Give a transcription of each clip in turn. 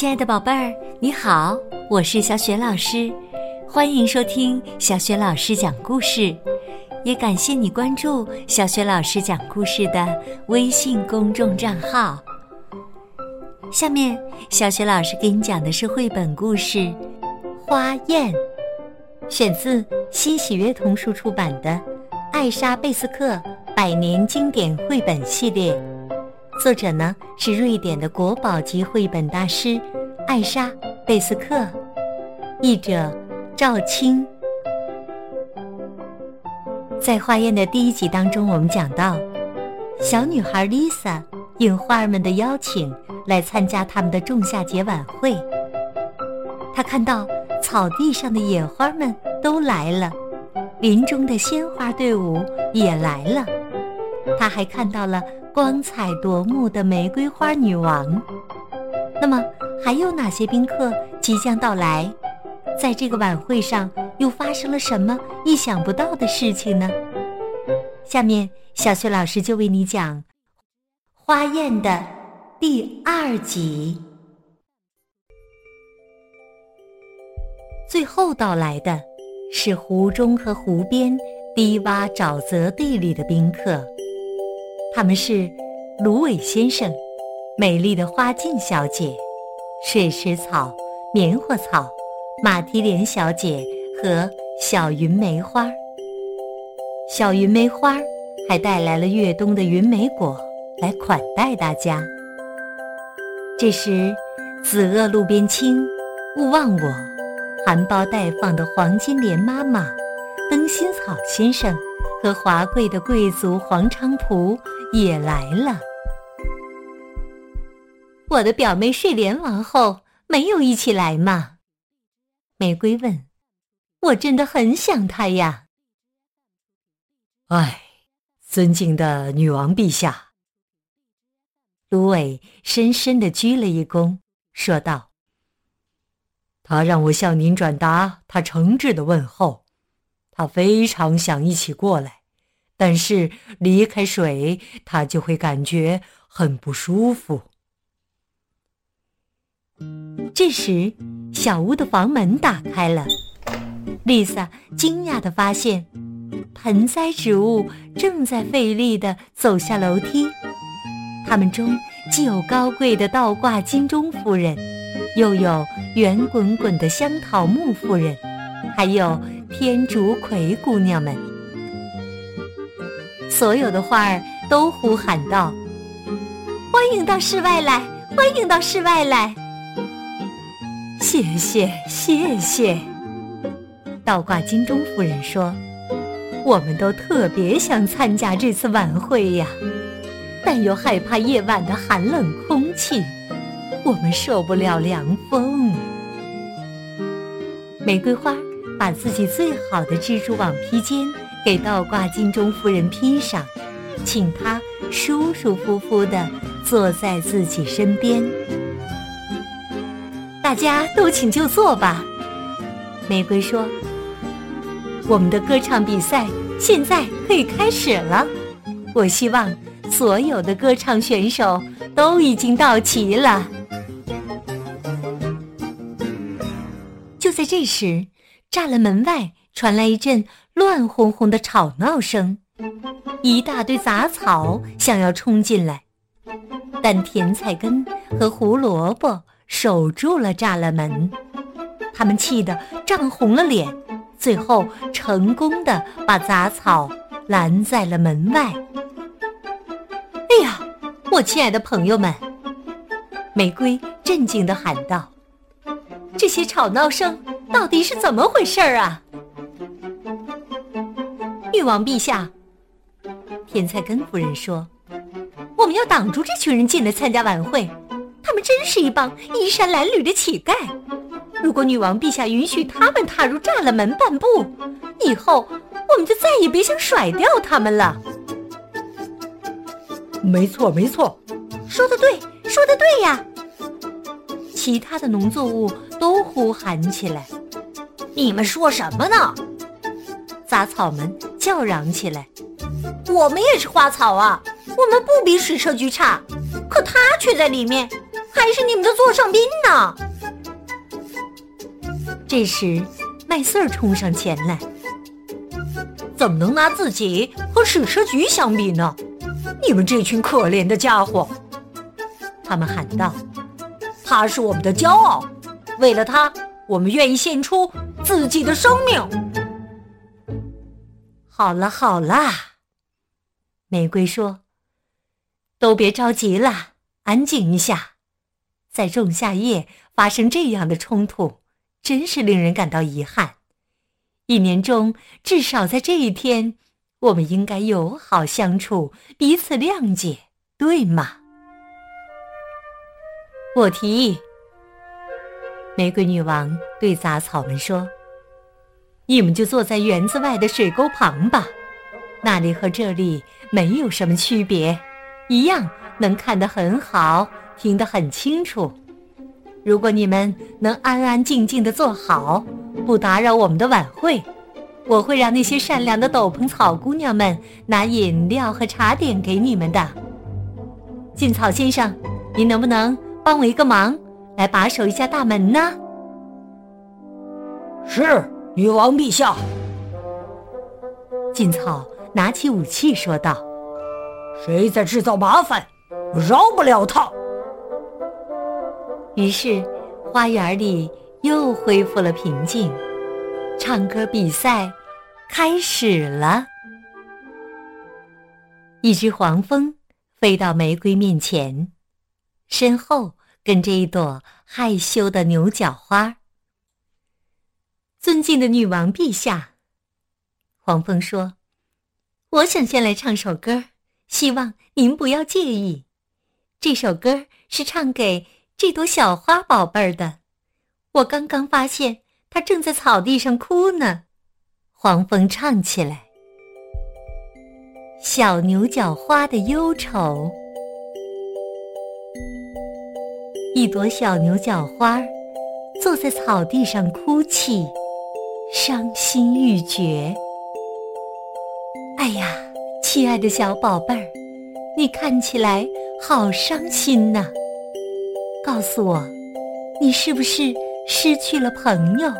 亲爱的宝贝儿，你好，我是小雪老师，欢迎收听小雪老师讲故事，也感谢你关注小雪老师讲故事的微信公众账号。下面，小雪老师给你讲的是绘本故事《花宴》，选自新喜悦童书出版的《艾莎·贝斯克百年经典绘本系列》。作者呢是瑞典的国宝级绘本大师艾莎·贝斯克，译者赵青。在花宴的第一集当中，我们讲到，小女孩 Lisa 应花儿们的邀请来参加他们的仲夏节晚会。她看到草地上的野花们都来了，林中的鲜花队伍也来了，她还看到了。光彩夺目的玫瑰花女王，那么还有哪些宾客即将到来？在这个晚会上又发生了什么意想不到的事情呢？下面小雪老师就为你讲《花宴》的第二集。最后到来的是湖中和湖边低洼沼泽地里的宾客。他们是芦苇先生、美丽的花镜小姐、水石草、棉花草、马蹄莲小姐和小云梅花。小云梅花还带来了越冬的云梅果来款待大家。这时，紫萼路边青，勿忘我，含苞待放的黄金莲妈妈、灯芯草先生和华贵的贵族黄菖蒲。也来了。我的表妹睡莲王后没有一起来吗？玫瑰问。我真的很想她呀。唉，尊敬的女王陛下。芦苇深深的鞠了一躬，说道：“他让我向您转达他诚挚的问候，他非常想一起过来。”但是离开水，他就会感觉很不舒服。这时，小屋的房门打开了，丽萨惊讶地发现，盆栽植物正在费力地走下楼梯。它们中既有高贵的倒挂金钟夫人，又有圆滚滚的香桃木夫人，还有天竺葵姑娘们。所有的花儿都呼喊道：“欢迎到室外来！欢迎到室外来！”谢谢，谢谢。倒挂金钟夫人说：“我们都特别想参加这次晚会呀，但又害怕夜晚的寒冷空气，我们受不了凉风。”玫瑰花把自己最好的蜘蛛网披肩。给倒挂金钟夫人披上，请她舒舒服服地坐在自己身边。大家都请就坐吧。玫瑰说：“我们的歌唱比赛现在可以开始了。我希望所有的歌唱选手都已经到齐了。”就在这时，栅栏门外传来一阵。乱哄哄的吵闹声，一大堆杂草想要冲进来，但甜菜根和胡萝卜守住了栅栏门。他们气得涨红了脸，最后成功的把杂草拦在了门外。哎呀，我亲爱的朋友们！玫瑰震惊的喊道：“这些吵闹声到底是怎么回事儿啊？”女王陛下，甜菜根夫人说：“我们要挡住这群人进来参加晚会，他们真是一帮衣衫褴褛的乞丐。如果女王陛下允许他们踏入栅栏门半步，以后我们就再也别想甩掉他们了。”没错，没错，说的对，说的对呀！其他的农作物都呼喊起来：“你们说什么呢？”杂草们叫嚷起来：“我们也是花草啊，我们不比水车菊差，可他却在里面。还是你们的座上宾呢。这时，麦穗儿冲上前来：“怎么能拿自己和史车局相比呢？你们这群可怜的家伙！”他们喊道：“他是我们的骄傲，为了他，我们愿意献出自己的生命。”好了好了，玫瑰说：“都别着急了，安静一下。在仲夏夜发生这样的冲突，真是令人感到遗憾。一年中至少在这一天，我们应该友好相处，彼此谅解，对吗？”我提议。玫瑰女王对杂草们说。你们就坐在园子外的水沟旁吧，那里和这里没有什么区别，一样能看得很好，听得很清楚。如果你们能安安静静的坐好，不打扰我们的晚会，我会让那些善良的斗篷草姑娘们拿饮料和茶点给你们的。劲草先生，您能不能帮我一个忙，来把守一下大门呢？是。女王陛下，劲草拿起武器说道：“谁在制造麻烦，我饶不了他。”于是，花园里又恢复了平静，唱歌比赛开始了。一只黄蜂飞到玫瑰面前，身后跟着一朵害羞的牛角花。尊敬的女王陛下，黄蜂说：“我想先来唱首歌，希望您不要介意。这首歌是唱给这朵小花宝贝儿的。我刚刚发现它正在草地上哭呢。”黄蜂唱起来：“小牛角花的忧愁，一朵小牛角花坐在草地上哭泣。”伤心欲绝。哎呀，亲爱的小宝贝儿，你看起来好伤心呐！告诉我，你是不是失去了朋友？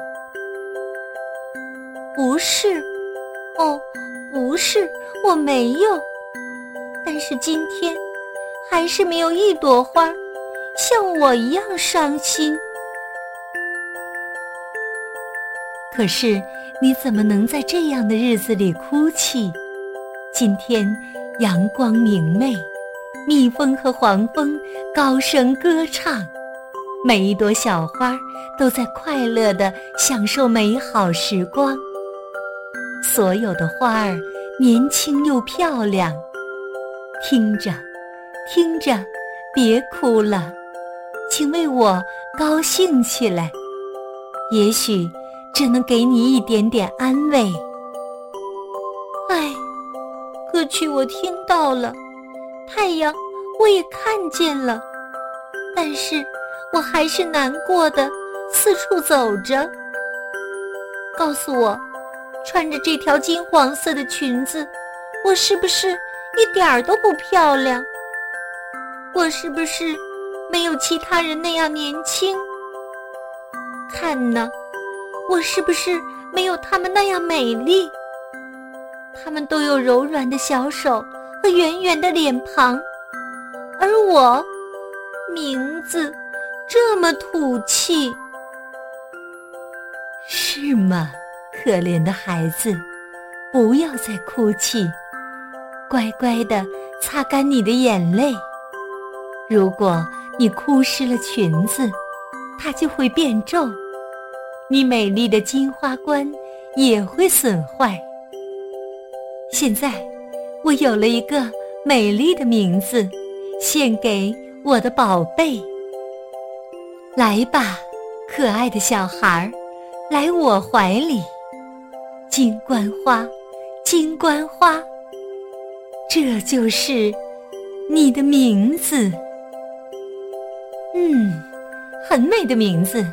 不是，哦，不是，我没有。但是今天，还是没有一朵花像我一样伤心。可是，你怎么能在这样的日子里哭泣？今天阳光明媚，蜜蜂和黄蜂高声歌唱，每一朵小花都在快乐地享受美好时光。所有的花儿年轻又漂亮。听着，听着，别哭了，请为我高兴起来。也许。只能给你一点点安慰。唉，歌曲我听到了，太阳我也看见了，但是我还是难过的四处走着。告诉我，穿着这条金黄色的裙子，我是不是一点儿都不漂亮？我是不是没有其他人那样年轻？看呢。我是不是没有他们那样美丽？他们都有柔软的小手和圆圆的脸庞，而我，名字这么土气，是吗？可怜的孩子，不要再哭泣，乖乖的擦干你的眼泪。如果你哭湿了裙子，它就会变皱。你美丽的金花冠也会损坏。现在，我有了一个美丽的名字，献给我的宝贝。来吧，可爱的小孩儿，来我怀里。金冠花，金冠花，这就是你的名字。嗯，很美的名字。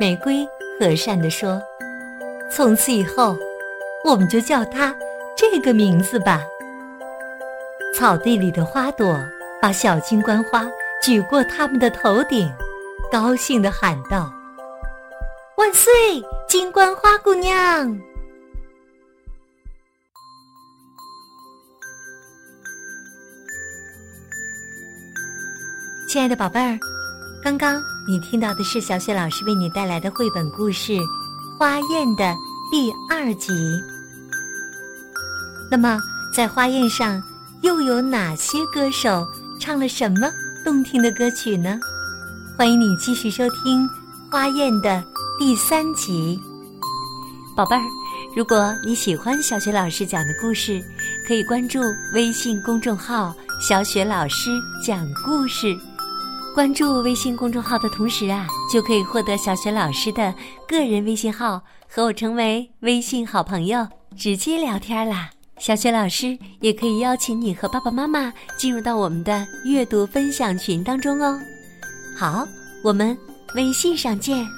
玫瑰和善地说：“从此以后，我们就叫它这个名字吧。”草地里的花朵把小金冠花举过他们的头顶，高兴地喊道：“万岁，金冠花姑娘！”亲爱的宝贝儿，刚刚你听到的是小雪老师为你带来的绘本故事《花宴》的第二集。那么，在花宴上又有哪些歌手唱了什么动听的歌曲呢？欢迎你继续收听《花宴》的第三集。宝贝儿，如果你喜欢小雪老师讲的故事，可以关注微信公众号“小雪老师讲故事”。关注微信公众号的同时啊，就可以获得小雪老师的个人微信号，和我成为微信好朋友，直接聊天啦。小雪老师也可以邀请你和爸爸妈妈进入到我们的阅读分享群当中哦。好，我们微信上见。